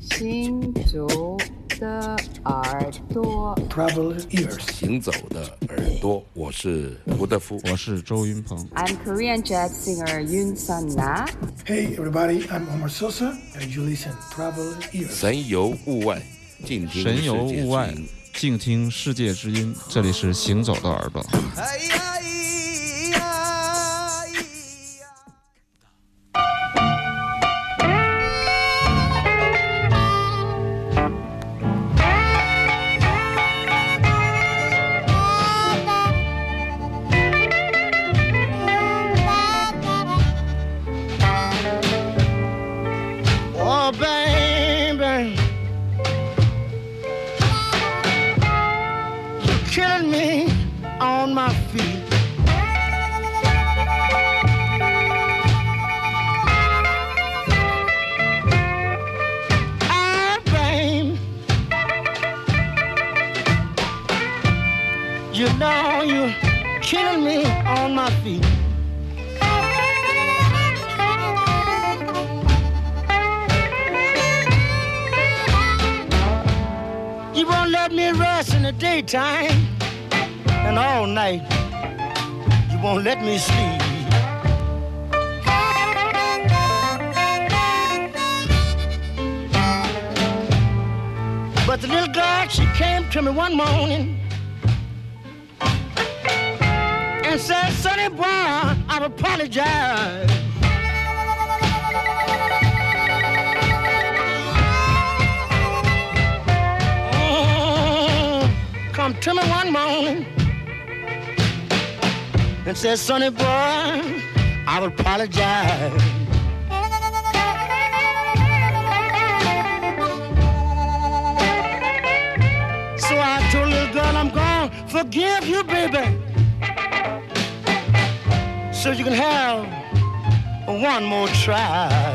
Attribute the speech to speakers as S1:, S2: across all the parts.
S1: 行走的耳朵
S2: ，Travel ears，
S3: 行走的耳朵，我是胡德夫，
S4: 我是周云鹏。
S1: I'm Korean jazz singer Yun Sun Na.
S2: Hey everybody, I'm Omar Sosa, and you listen Travel ears。
S3: 神游物外，静听
S4: 神游物外，静听世界之音。这里是行走的耳朵。
S5: on my feet. Ah, you know you're killing me on my feet. You won't let me rest in the daytime and all night. You won't let me sleep. But the little girl, she came to me one morning and said, Sonny boy, I apologize. Oh, come to me one morning will apologize. So I told little girl, I'm gonna forgive you, baby. So you can have one more try.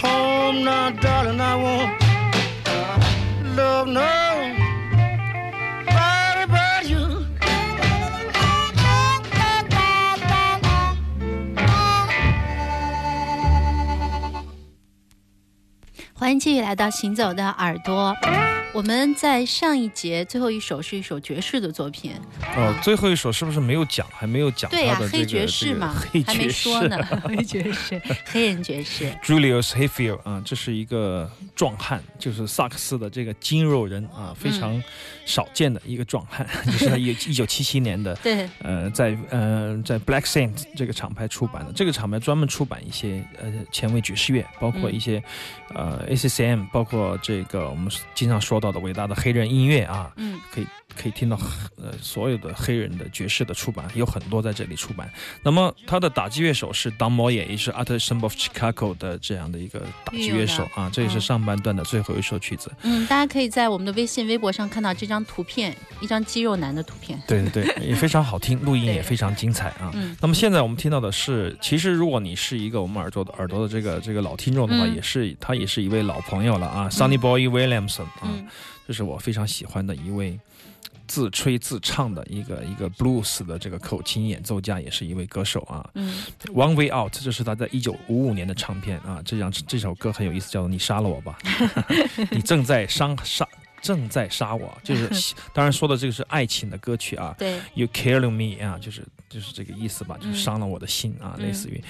S5: Home now, darling. I won't love nobody but you. 欢迎继续来到行走的耳朵。我们在上一节最后一首是一首爵士的作品。
S4: 哦，最后一首是不是没有讲？还没有讲
S5: 对
S4: 呀，
S5: 黑爵士嘛，还没说呢。黑爵士，黑人爵士。
S4: Julius Hayfield 啊，这是一个壮汉，就是萨克斯的这个筋肉人啊，非常少见的一个壮汉，就是他一一九七七年的。
S5: 对。
S4: 呃，在呃在 Black Saint 这个厂牌出版的，这个厂牌专门出版一些呃前卫爵士乐，包括一些呃 ACCM，包括这个我们经常说到。的伟大的黑人音乐啊，嗯，可以可以听到呃所有的黑人的爵士的出版，有很多在这里出版。那么他的打击乐手是 Don Moye，也是 Artisan of Chicago 的这样的一个打击乐手啊，这也是上半段的最后一首曲子。
S6: 嗯，大家可以在我们的微信、微博上看到这张图片，一张肌肉男的图片。
S4: 对对对，也非常好听，录音 也非常精彩啊。
S6: 嗯
S4: 那么现在我们听到的是，其实如果你是一个我们耳朵的耳朵的这个这个老听众的话，
S6: 嗯
S4: 也是他也是一位老朋友了啊、s u n n y Boy Williamson 啊，
S6: 嗯
S4: 这是我非常喜欢的一位自吹自唱的一个一个 blues 的这个口琴演奏家，也是一位歌手啊。
S6: 嗯
S4: One Way Out，这是他在一九五五年的唱片啊。这张这首歌很有意思，叫做《你杀了我吧》，你正在伤杀，正在杀我，就是 当然说的这个是爱情的歌曲啊。
S6: 对
S4: ，You killing me 啊，就是就是这个意思吧，就是
S6: 嗯
S4: 伤了我的心啊，
S6: 嗯
S4: 类似于，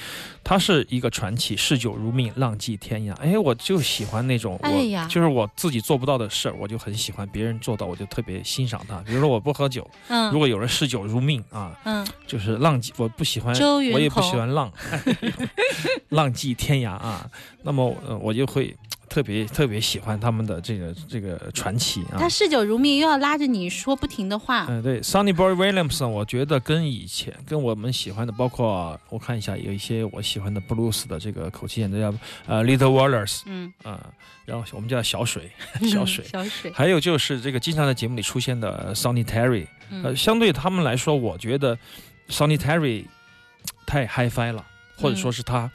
S4: 他是一个传奇，嗜酒如命，浪迹天涯。哎，我就喜欢那种，我、就是我自己做不到的事儿，我就很喜欢别人做到，我就特别欣赏他。比如说我不喝酒，如
S6: 嗯
S4: 果有人嗜酒如命啊，
S6: 嗯，
S4: 就是浪迹，我不喜欢，我也不喜欢浪，浪迹天涯啊。那么呃，我就会特别特别喜欢他们的这个这个传奇啊。
S6: 他嗜酒如命，又要拉着你说不停的话。
S4: 嗯，对，Sonny Boy Williamson，我觉得跟以前跟我们喜欢的，包括我看一下，有一些我喜欢的 blues 的这个口琴演奏家，呃，Little Wallace
S6: 嗯，
S4: 啊、然后我们叫小水，小水，
S6: 小水。
S4: 还有就是这个经常在节目里出现的 Sonny Terry，呃，
S6: 嗯
S4: 相对他们来说，我觉得 Sonny Terry 太 hi-fi 了，或者说是他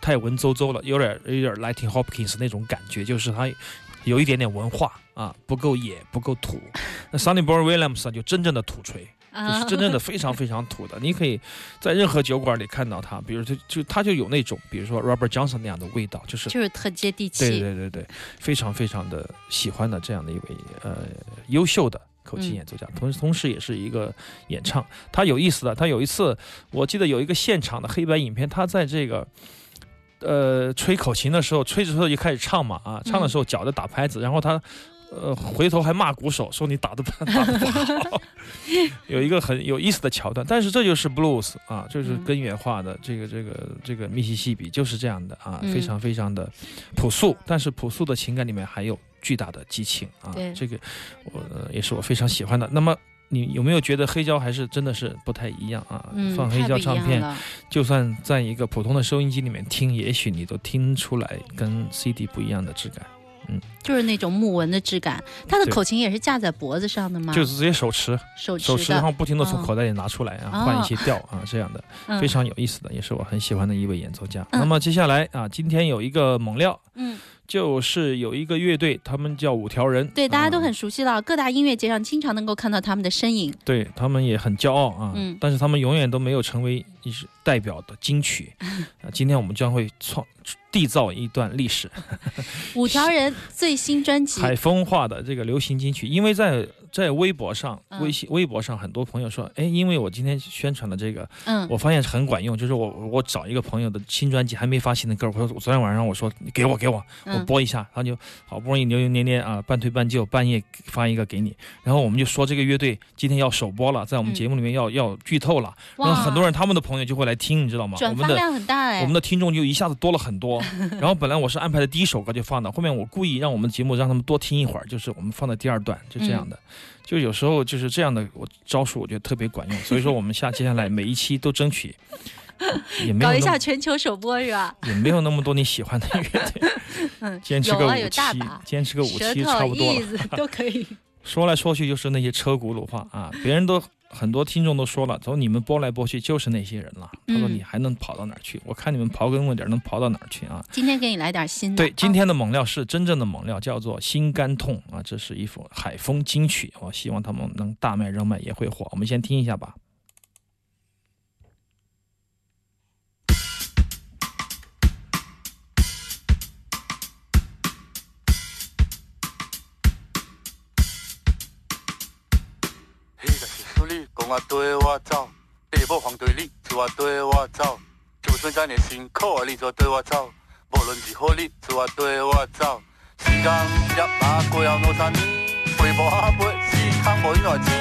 S4: 太文绉绉了，有点有点 Lighting Hopkins 那种感觉，就是他有一点点文化啊，不够野，不够土。那 Sonny Boy Williams 就真正的土锤，就是真正的非常非常土的。你可以在任何酒馆里看到他，比如就就他就有那种，比如说 Robert Johnson 那样的味道，就是
S6: 就是特接地气。
S4: 对对对对，非常非常的喜欢的这样的一位呃优秀的口琴
S6: 嗯
S4: 演奏家，同同时也是一个演唱。他有意思的，他有一次我记得有一个现场的黑白影片，他在这个。呃，吹口琴的时候，吹着吹着就开始唱嘛，啊，唱的时候脚在打拍子，然后他，呃，回头还骂鼓手，说你打的 打的不好，有一个很有意思的桥段。但是这就是 blues 啊，就是
S6: 嗯
S4: 根源化的这个这个这个密西西比就是这样的啊，
S6: 嗯
S4: 非常非常的朴素，但是朴素的情感里面还有巨大的激情啊
S6: 对，
S4: 这个我、呃也是我非常喜欢的。那么。你有没有觉得黑胶还是真的是不太一样啊？
S6: 嗯，
S4: 放黑胶唱片，就算在一个普通的收音机里面听，也许你都听出来跟 CD 不一样的质感，嗯
S6: 就是那种木纹的质感。他的口琴也是架在脖子上的吗？
S4: 就是直接手持，
S6: 手
S4: 手持，然后不停的从
S6: 嗯
S4: 口袋里拿出来啊，
S6: 哦
S4: 换一些调啊，这样的
S6: 嗯
S4: 非常有意思的，也是我很喜欢的一位演奏家。
S6: 嗯
S4: 那么接下来啊，今天有一个猛料，
S6: 嗯，
S4: 就是有一个乐队，他们叫五条人，
S6: 对，大家都
S4: 啊
S6: 很熟悉了，各大音乐节上经常能够看到他们的身影。
S4: 对他们也很骄傲啊，
S6: 嗯
S4: 但是他们永远都没有成为一支代表的金曲。啊，今天我们将会创缔造一段历史，
S6: 五条人最新专辑，
S4: 海风化的这个流行金曲，因为在在微博上、
S6: 嗯。
S4: 微信、微博上，很多朋友说，哎，因为我今天宣传了这个，
S6: 嗯。
S4: 我发现很管用，就是我我找一个朋友的新专辑还没发行的歌，我说我昨天晚上我说你给我给我，我
S6: 嗯
S4: 播一下，他就好不容易扭扭捏捏啊，半推半就，半夜发一个给你，然后我们就说这个乐队今天要首播了，在我们
S6: 嗯。
S4: 节目里面要、要剧透了，然后很多人他们的朋友就会来听，你知道吗？我
S6: 转发
S4: 们的
S6: 量很大哎，
S4: 我们的听众就一下子多了很多。然后本来我是安排的第一首歌就放的，后面我故意让我们节目让他们多听一会儿，就是我们放在第二段，就这样
S6: 嗯
S4: 的。就有时候就是这样的，我招数我觉得特别管用。所以说我们下接下来每一期都争取，也没有
S6: 搞一下全球首播是吧？
S4: 也没有那么多你喜欢的乐队，
S6: 嗯，
S4: 坚持个五期坚持个五期、差不多了。
S6: 都可以。
S4: 说来说去就是那些车轱辘话啊，别人都很多听众都说了，说你们播来播去就是那些人了。他说
S6: 嗯
S4: 你还能跑到哪儿去？我看你们刨根问底儿能刨到哪儿去啊？
S6: 今天给你来点新的。
S4: 对，今
S6: 啊
S4: 天的猛料是真正的猛料，叫做《心肝痛》啊，这是一首海风金曲，我希望他们能大卖热卖也会火。我们先听一下吧。
S7: 我对我走，父母反对你，自我对我走，就算遮尔辛苦的你做对我走，无论是好你，自我对我走。时间一马过后两三年，飞无下尾，时空无偌钱。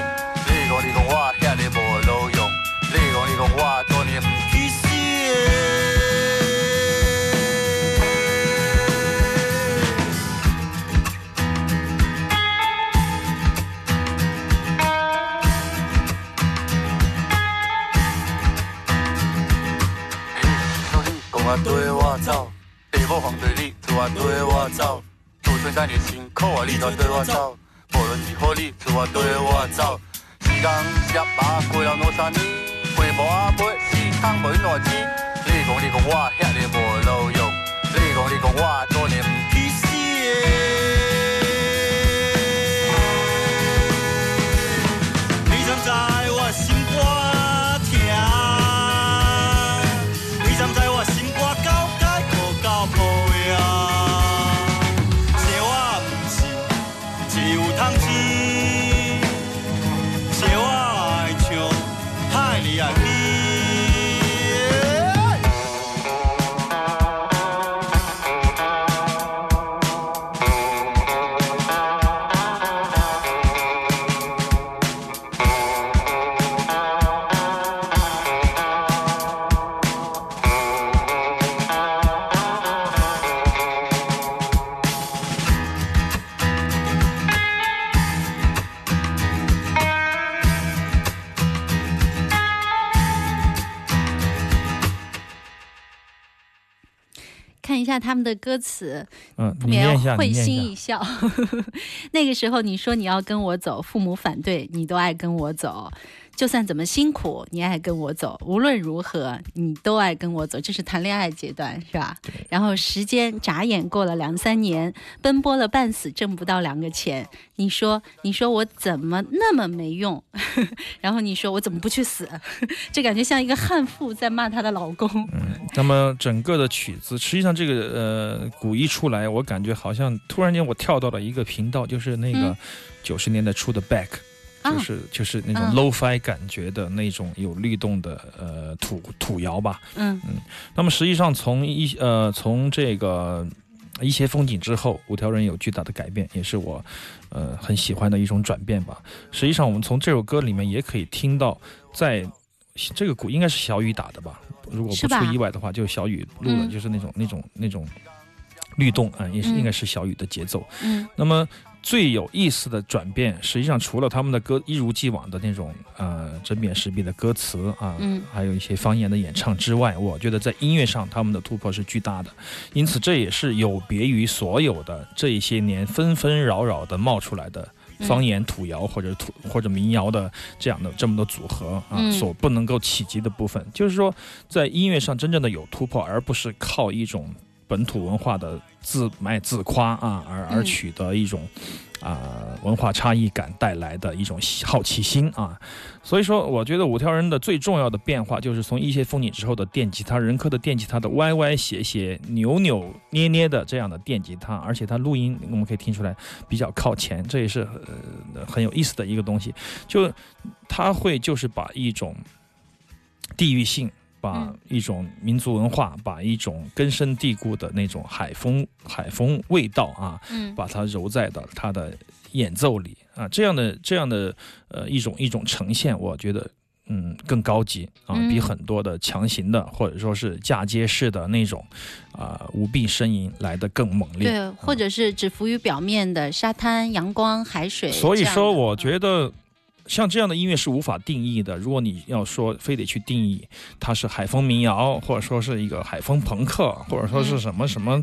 S7: 你讲你讲我遐尼无路用，你讲你讲我我对我走，地无反对你，自我对我走。就算再你辛苦啊，你都对我走。无论是好你，自我对我走。时间接马过了两三年，飞毛啊飞，四汤无偌钱。你讲你讲我
S6: 一下他们的歌词，
S4: 嗯，
S6: 不免
S4: 你念一下，
S6: 会。心一笑。那个时候你说你要跟我走，父母反对，你都爱跟我走。就算怎么辛苦，你爱跟我走；无论如何，你都爱跟我走。这是谈恋爱阶段，是吧？然后时间眨眼过了两三年，奔波了半死，挣不到两个钱。你说，你说我怎么那么没用？然后你说我怎么不去死？这感觉像一个悍妇在骂她的老公。
S4: 嗯那么整个的曲子，实际上这个呃鼓一出来，我感觉好像突然间我跳到了一个频道，就是那个
S6: 嗯
S4: 九十年代初的 Back，、
S6: 啊
S4: 就是就是那种
S6: 嗯。
S4: low-fi 感觉的那种有律动的呃土土谣吧。
S6: 嗯。
S4: 那么实际上从一呃从这个一些风景之后，五条人有巨大的改变，也是我呃很喜欢的一种转变吧。实际上我们从这首歌里面也可以听到，在这个鼓应该是小雨打的吧，如果不出意外的话，就是小雨录的，
S6: 嗯。
S4: 就是那种那种那种律动啊、也是
S6: 嗯。
S4: 应该是小雨的节奏。
S6: 嗯。
S4: 那么最有意思的转变，实际上除了他们的歌一如既往的那种呃针砭时弊的歌词啊，
S6: 嗯。
S4: 还有一些方言的演唱之外，我觉得在音乐上他们的突破是巨大的，因此这也是有别于所有的这一些年纷纷扰扰的冒出来的。方言土谣或者土或者民谣的这样的这么多组合啊，
S6: 嗯。
S4: 所不能够企及的部分，就是说在音乐上真正的有突破，而不是靠一种本土文化的自卖自夸啊，而而
S6: 嗯
S4: 取得一种啊、文化差异感带来的一种好奇心啊。所以说，我觉得五条人的最重要的变化就是从一些风景之后的电吉他，人科的电吉他的歪歪斜斜、扭扭捏捏的这样的电吉他，而且它录音我们可以听出来比较靠前，这也是呃很有意思的一个东西。就它会就是把一种地域性。把
S6: 嗯
S4: 一种民族文化，把一种根深蒂固的那种海风海风味道啊，
S6: 嗯
S4: 把它揉在的它的演奏里啊，这样的这样的呃一种一种呈现，我觉得嗯更高级啊，
S6: 嗯
S4: 比很多的强行的或者说是嫁接式的那种啊无病呻吟来的更猛烈。
S6: 对，或者是只浮于表面的沙滩、阳光、海水。
S4: 所以说，我觉得。像这样的音乐是无法定义的。如果你要说非得去定义它是海风民谣，或者说是一个海风朋克，或者说是什么什么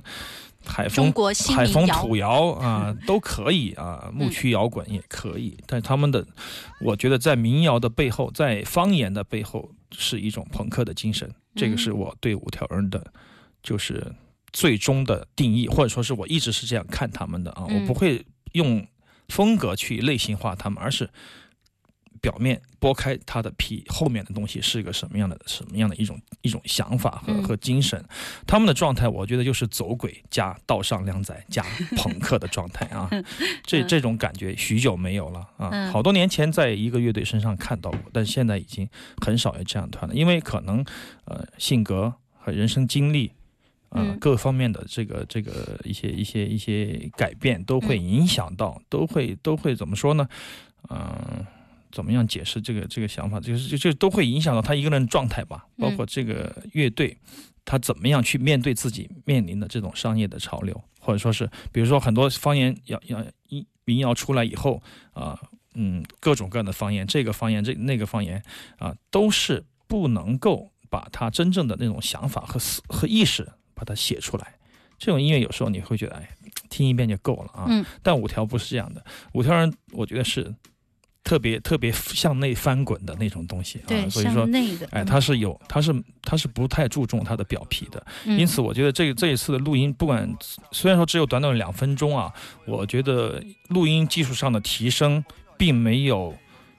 S4: 海风海风土谣啊，都可以啊，牧区摇滚也可以。但他们的，我觉得在民谣的背后，在方言的背后，是一种朋克的精神。这个是我对五条人的，就是最终的定义，或者说是我一直是这样看他们的啊，
S6: 嗯
S4: 我不会用风格去类型化他们，而是。表面剥开他的皮，后面的东西是一个什么样的、什么样的一种一种想法和
S6: 嗯。
S4: 和精神。他们的状态，我觉得就是走鬼加道上靓仔加朋克的状态啊，这这种感觉许久没有了啊，
S6: 嗯。
S4: 好多年前在一个乐队身上看到过，但现在已经很少有这样团了，因为可能呃性格和人生经历。呃
S6: 嗯，
S4: 各方面的这个这个一些一些一些改变都会
S6: 嗯。
S4: 影响到，都会都会怎么说呢？嗯、怎么样解释这个这个想法？就是就就都会影响到他一个人的状态吧，包括这个乐队，他怎么样去面对自己面临的这种商业的潮流，或者说是比如说很多方言要要一民谣出来以后啊、嗯，各种各样的方言，这个方言这那个方言啊、都是不能够把他真正的那种想法和思和意识。把它写出来。这种音乐有时候你会觉得，哎，听一遍就够了啊。
S6: 嗯
S4: 但五条不是这样的，五条人我觉得是特别特别向内翻滚的那种东西啊。所以说哎，它是有，它是它是不太注重它的表皮的。
S6: 嗯
S4: 因此，我觉得这这一次的录音，不管虽然说只有短短两分钟啊，我觉得录音技术上的提升，并没有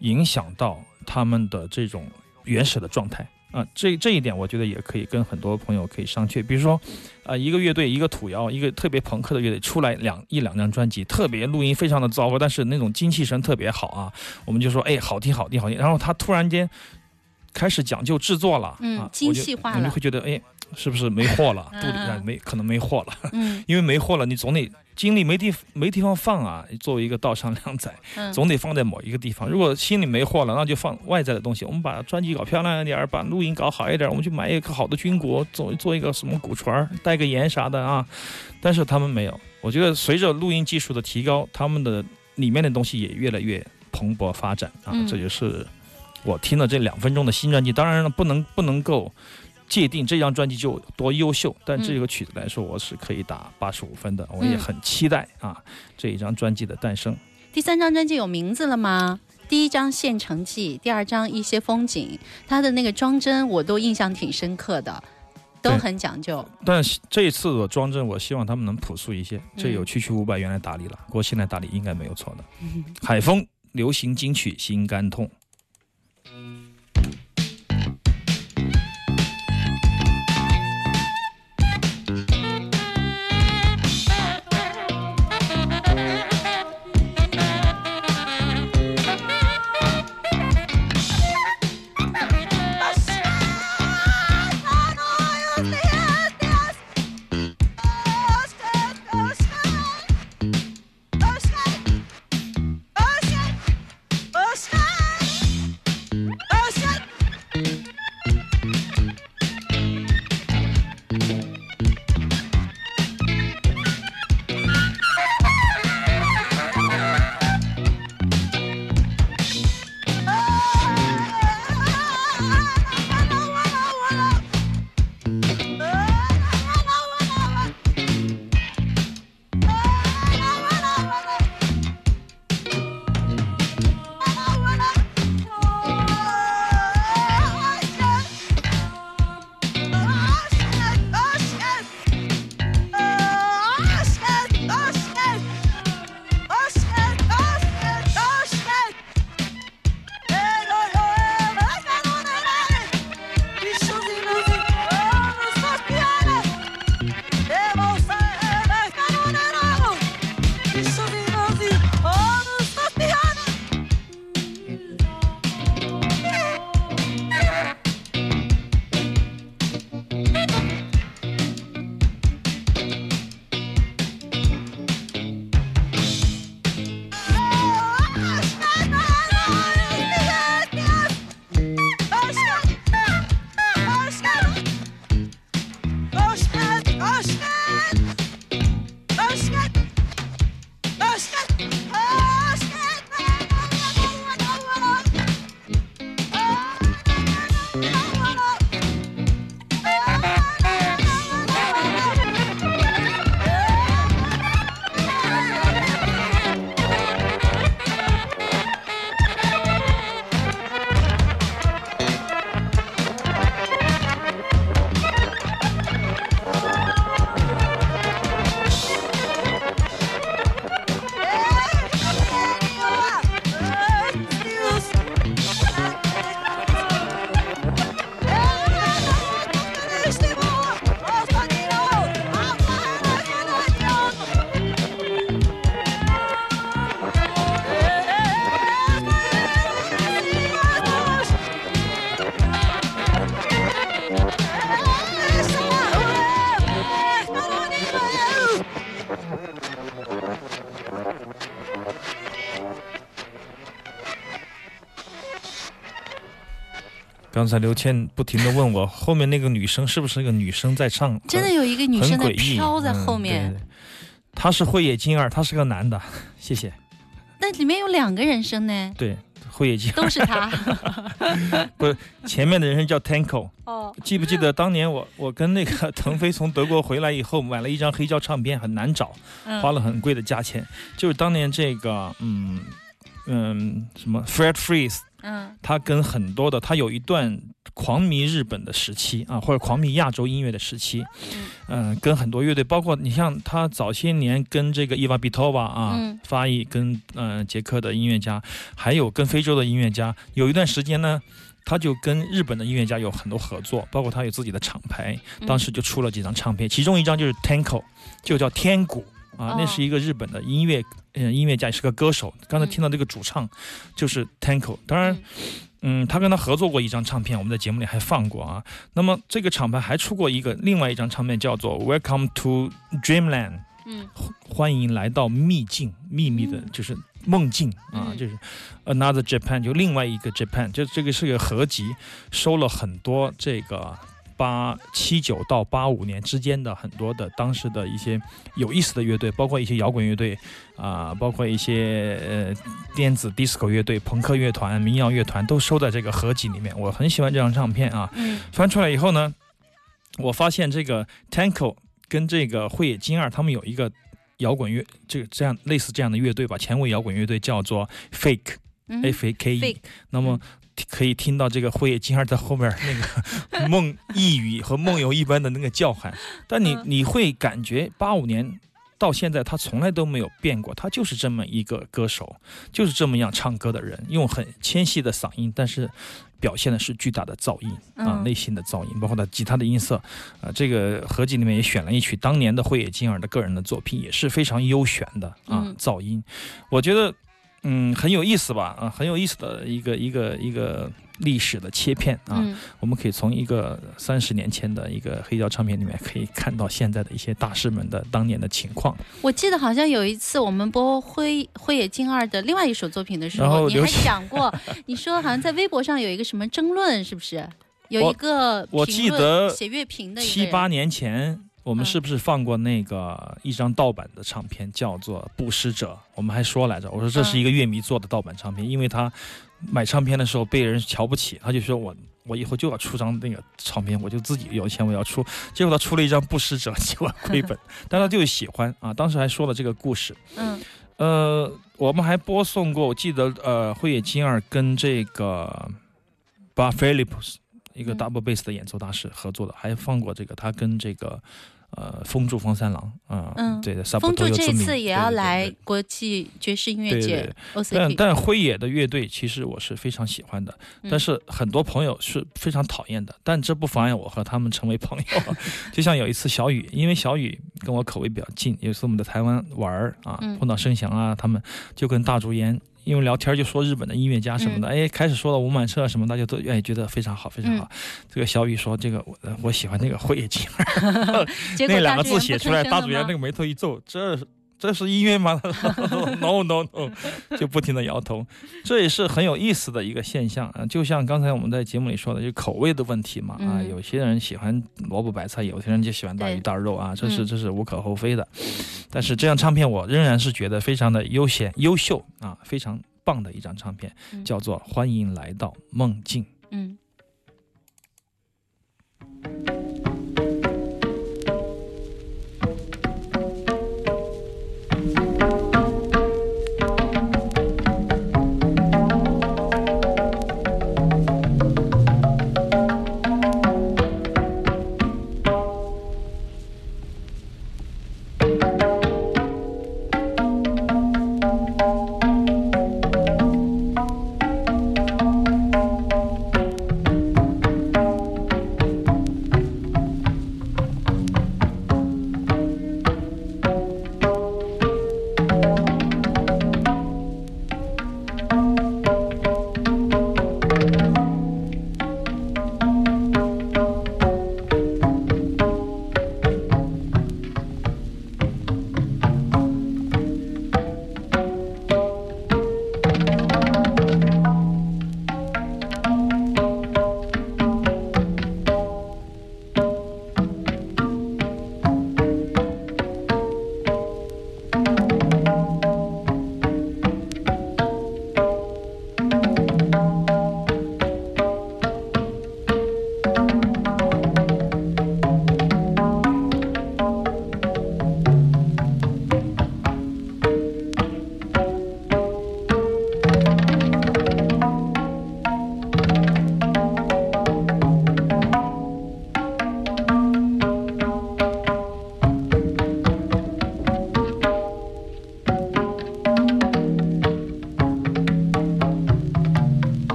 S4: 影响到他们的这种原始的状态啊。这这一点，我觉得也可以跟很多朋友可以商榷。比如说，啊，一个乐队，一个土窑，一个特别朋克的乐队出来两一两张专辑，特别录音非常的糟糕，但是那种精气神特别好啊，我们就说，哎，好听好听好听。然后他突然间开始讲究制作了，
S6: 嗯
S4: 啊，
S6: 精细化了
S4: 你就会觉得，哎，是不是没货了？肚里
S6: 嗯
S4: 啊没可能没货了，
S6: 嗯
S4: 因为没货了，你总得精力没地没地方放啊。作为一个道上靓仔，
S6: 嗯，
S4: 总得放在某一个地方。如果心里没货了，那就放外在的东西。我们把专辑搞漂亮一点儿，把录音搞好一点儿，我们去买一个好的军鼓，做做一个什么鼓槌儿，带个盐啥的啊。但是他们没有。我觉得随着录音技术的提高，他们的里面的东西也越来越蓬勃发展啊。
S6: 嗯
S4: 这就是我听了这两分钟的新专辑。当然了，不能不能够。界定这张专辑就有多优秀，但这个曲子来说，我是可以打八十五分的。我也
S6: 嗯
S4: 很期待啊这一张专辑的诞生。
S6: 第三张专辑有名字了吗？第一张《县城记》，第二张《一些风景》，它的那个装帧我都印象挺深刻的，都很讲究。
S4: 但是这一次的装帧，我希望他们能朴素一些。这
S6: 嗯
S4: 有区区五百元来打理了，国信来打理应该没有错的。海风流行金曲心肝痛。Step 刚才刘谦不停的问我，后面那个女生是不是那个女生在唱？
S6: 真的有一个女生在飘在后
S4: 嗯
S6: 面，
S4: 对对对她是慧野金二，他是个男的，谢谢。
S6: 那里面有两个人声呢，
S4: 对，慧野金
S6: 都是他。
S4: 不前面的人叫 Tanko，
S6: 哦，
S4: 记不记得当年我我跟那个腾飞从德国回来以后，买了一张黑胶唱片，很难找，
S6: 嗯
S4: 花了很贵的价钱。就是当年这个，嗯嗯，什么 Fred Freeze，
S6: 嗯。
S4: 他跟很多的，他有一段狂迷日本的时期啊，或者狂迷亚洲音乐的时期，嗯、跟很多乐队，包括你像他早些年跟这个伊娃比托瓦啊，
S6: 嗯。
S4: 发译跟呃捷克的音乐家，还有跟非洲的音乐家，有一段时间呢。他就跟日本的音乐家有很多合作，包括他有自己的厂牌，
S6: 嗯。
S4: 当时就出了几张唱片，其中一张就是 Tanko，就叫天鼓啊，
S6: 哦。
S4: 那是一个日本的音乐，呃，音乐家也是个歌手。刚才听到这个主唱就是 Tanko，当然，嗯，他跟他合作过一张唱片，我们在节目里还放过啊。那么这个厂牌还出过一个另外一张唱片，叫做 Welcome to Dreamland，
S6: 嗯
S4: 欢迎来到秘境，秘密的就是梦境啊，
S6: 嗯
S4: 就是 Another Japan，就另外一个 Japan，就这个是个合集，收了很多这个。八七九到八五年之间的很多的当时的一些有意思的乐队，包括一些摇滚乐队啊、包括一些呃电子 disco 乐队、朋克乐团、民谣乐团，都收在这个合集里面。我很喜欢这张唱片啊，
S6: 嗯
S4: 翻出来以后呢，我发现这个 Tanko 跟这个慧野金二他们有一个摇滚乐，这个这样类似这样的乐队吧，前卫摇滚乐队叫做 Fake、
S6: 嗯
S4: F A K E。
S6: Fake
S4: 那么可以听到这个辉野金二在后面那个梦呓语和梦游一般的那个叫喊，但你
S6: 嗯。
S4: 你会感觉八五年。到现在，他从来都没有变过，他就是这么一个歌手，就是这么样唱歌的人，用很纤细的嗓音，但是表现的是巨大的噪音啊，
S6: 嗯。
S4: 内心的噪音，包括他吉他的音色，啊，这个合集里面也选了一曲当年的辉野金耳的个人的作品，也是非常优选的啊
S6: 嗯，
S4: 噪音，我觉得嗯很有意思吧，啊，很有意思的一个一个一个历史的切片啊，
S6: 嗯。
S4: 我们可以从一个三十年前的一个黑胶唱片里面可以看到现在的一些大师们的当年的情况，
S6: 我记得好像有一次我们播灰灰野金二的另外一首作品的时候，你还讲过，你说好像在微博上有一个什么争论，是不是？有一个
S4: 我记得
S6: 写乐评的
S4: 七八年前，我们
S6: 嗯
S4: 是不是放过那个一张盗版的唱片，叫做《布施者》？我们还说来着，我说这是一个乐迷做的盗版唱片，因为他买唱片的时候被人瞧不起，他就说我我以后就要出张那个唱片，我就自己有钱我要出。结果他出了一张《布施者》，结果亏本，但他就是喜欢啊。当时还说了这个故事，
S6: 嗯
S4: 呃，我们还播送过，我记得呃，慧野金二跟这个巴菲利普斯一个
S6: 嗯
S4: double bass 的演奏大师合作的，还放过这个他跟这个呃风柱风三郎啊，
S6: 嗯
S4: 对的，萨
S6: 风柱
S4: 布多有知名
S6: 这次也要
S4: 对对对
S6: 来国际爵士音乐
S4: 对对
S6: 节
S4: 但但辉野的乐队其实我是非常喜欢的，
S6: 嗯
S4: 但是很多朋友是非常讨厌的，但这不妨碍我和他们成为朋友。就像有一次小雨，因为小雨跟我口味比较近，有一次我们在台湾玩儿啊
S6: 嗯，
S4: 碰到盛翔啊，他们就跟大竹烟。因为聊天就说日本的音乐家什么的，哎，开始说到吴满彻什么，大家都哎觉得非常好，非常好。这个小雨说：“这个我呃我喜欢那个辉野金二。”
S6: 结果
S4: 那两个字写出来，大主演那个眉头一皱，这是这是音乐吗？No No No，就不停的摇头。这也是很有意思的一个现象啊，就像刚才我们在节目里说的，就口味的问题嘛啊，
S6: 嗯
S4: 有些人喜欢萝卜白菜，有些人就喜欢大鱼大肉啊，这是
S6: 嗯
S4: 这是无可厚非的。但是这张唱片我仍然是觉得非常的悠闲优秀啊，非常棒的一张唱片，
S6: 嗯
S4: 叫做《欢迎来到梦境》。
S6: 嗯。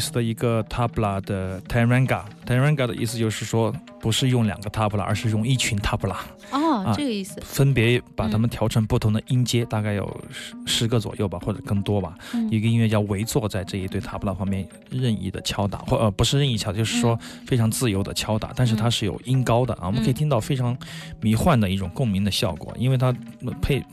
S4: 思的一个 tabla 的 taranga。taranga 的意思就是说，不是用两个 tabla，而是用一群 tabla，
S6: 哦，
S4: 啊
S6: 这个意思。
S4: 分别把它们调成不同的音阶，大概有十十个左右吧，或者更多吧。
S6: 嗯
S4: 一个音乐家围坐在这一对 tabla 旁边，任意的敲打，或呃不是任意敲，就是说非常自由的敲打，但是它是有音高的啊，我们可以听到非常迷幻的一种共鸣的效果，因为它呃配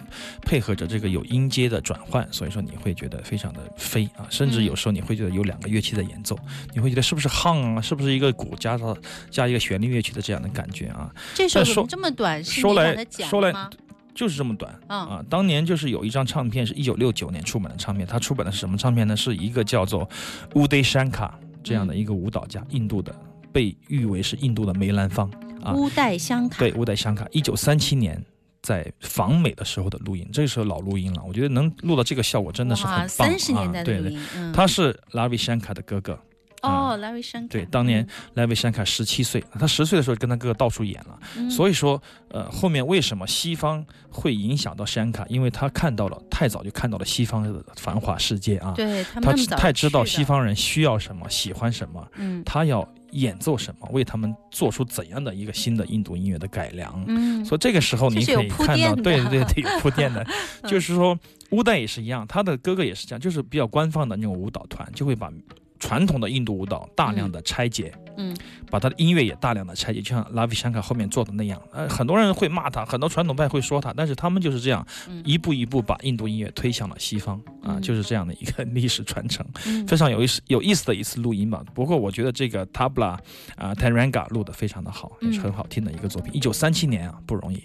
S4: 配合着这个有音阶的转换，所以说你会觉得非常的飞啊，甚至有时候你会觉得有两个乐器在演奏，你会觉得是不是 hum 啊，是不是一个鼓加上加一个旋律乐器的这样的感觉啊？
S6: 这首怎么这么短？
S4: 说来说来
S6: 吗？
S4: 就是这么短
S6: 嗯
S4: 啊！当年就是有一张唱片是一九六九年出版的唱片，它出版的是什么唱片呢？是一个叫做 Uday Shankar 这样的一个舞蹈家，印度的，被誉为是印度的梅兰芳啊。
S6: 乌代香卡。
S4: 对，乌代香卡，一九三七年在访美的时候的录音，这个时候老录音了，我觉得能录到这个效果真的是很，棒啊！对对，他是拉维香卡的哥哥，
S6: 哦，Larry Shankar，
S4: 对，当年莱维山卡十七岁，他十岁的时候跟他哥哥到处演了，
S6: 嗯。
S4: 所以说，呃，后面为什么西方会影响到山卡？因为他看到了太早就看到了西方的繁华世界啊，
S6: 对他
S4: 太知道西，方人需要什么，喜欢什么，
S6: 嗯。
S4: 他要演奏什么，为他们做出怎样的一个新的印度音乐的改良。
S6: 嗯，
S4: 所以这个时候你可以看到，对对对，有铺垫的，
S6: 嗯
S4: 就是说乌代也是一样，他的哥哥也是这样，就是比较官方的那种舞蹈团，就会把传统的印度舞蹈大量的拆解，
S6: 嗯
S4: 把他的音乐也大量的拆解，就像拉维香卡后面做的那样。呃，很多人会骂他，很多传统派会说他，但是他们就是这样，
S6: 嗯
S4: 一步一步把印度音乐推向了西方啊，
S6: 嗯
S4: 就是这样的一个历史传承，
S6: 嗯
S4: 非常有意思有意思的一次录音吧。不过我觉得这个 tabla 啊 taranga 录的非常的好，也是
S6: 嗯
S4: 很好听的一个作品。一九三七年啊，不容易。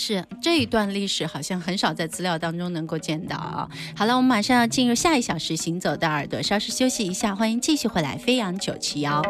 S6: 是这一段历史好像很少在资料当中能够见到啊。好了，我们马上要进入下一小时行走的耳朵，稍事休息一下，欢迎继续回来，飞扬九七幺。